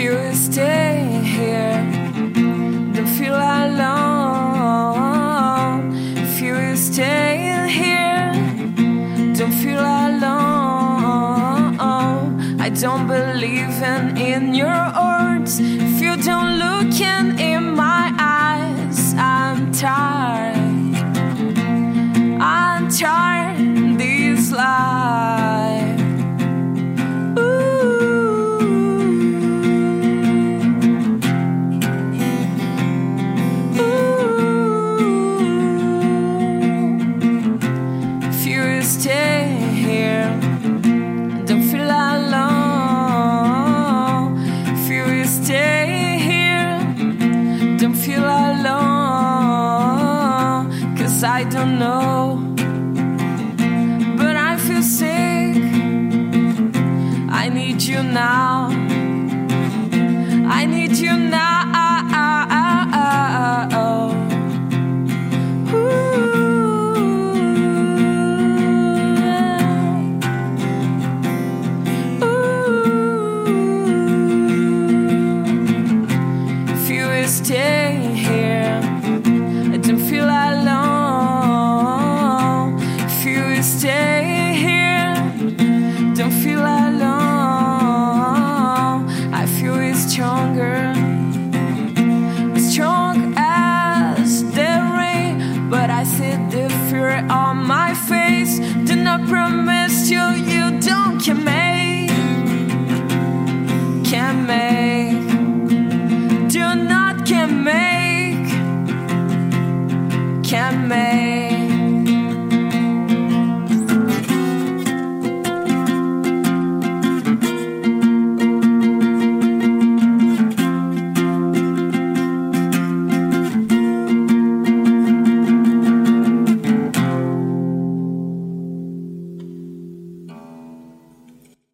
you stay here. Don't feel alone. If you stay here, don't feel alone. I don't believe in, in your words. Stay here, don't feel alone. If you stay here, don't feel alone. Cause I don't know, but I feel sick. I need you now. Stay here, don't feel alone. I feel it's stronger, strong as the rain. But I see the fear on my face. Do not promise you you don't can make, can make. Do not can make, can make.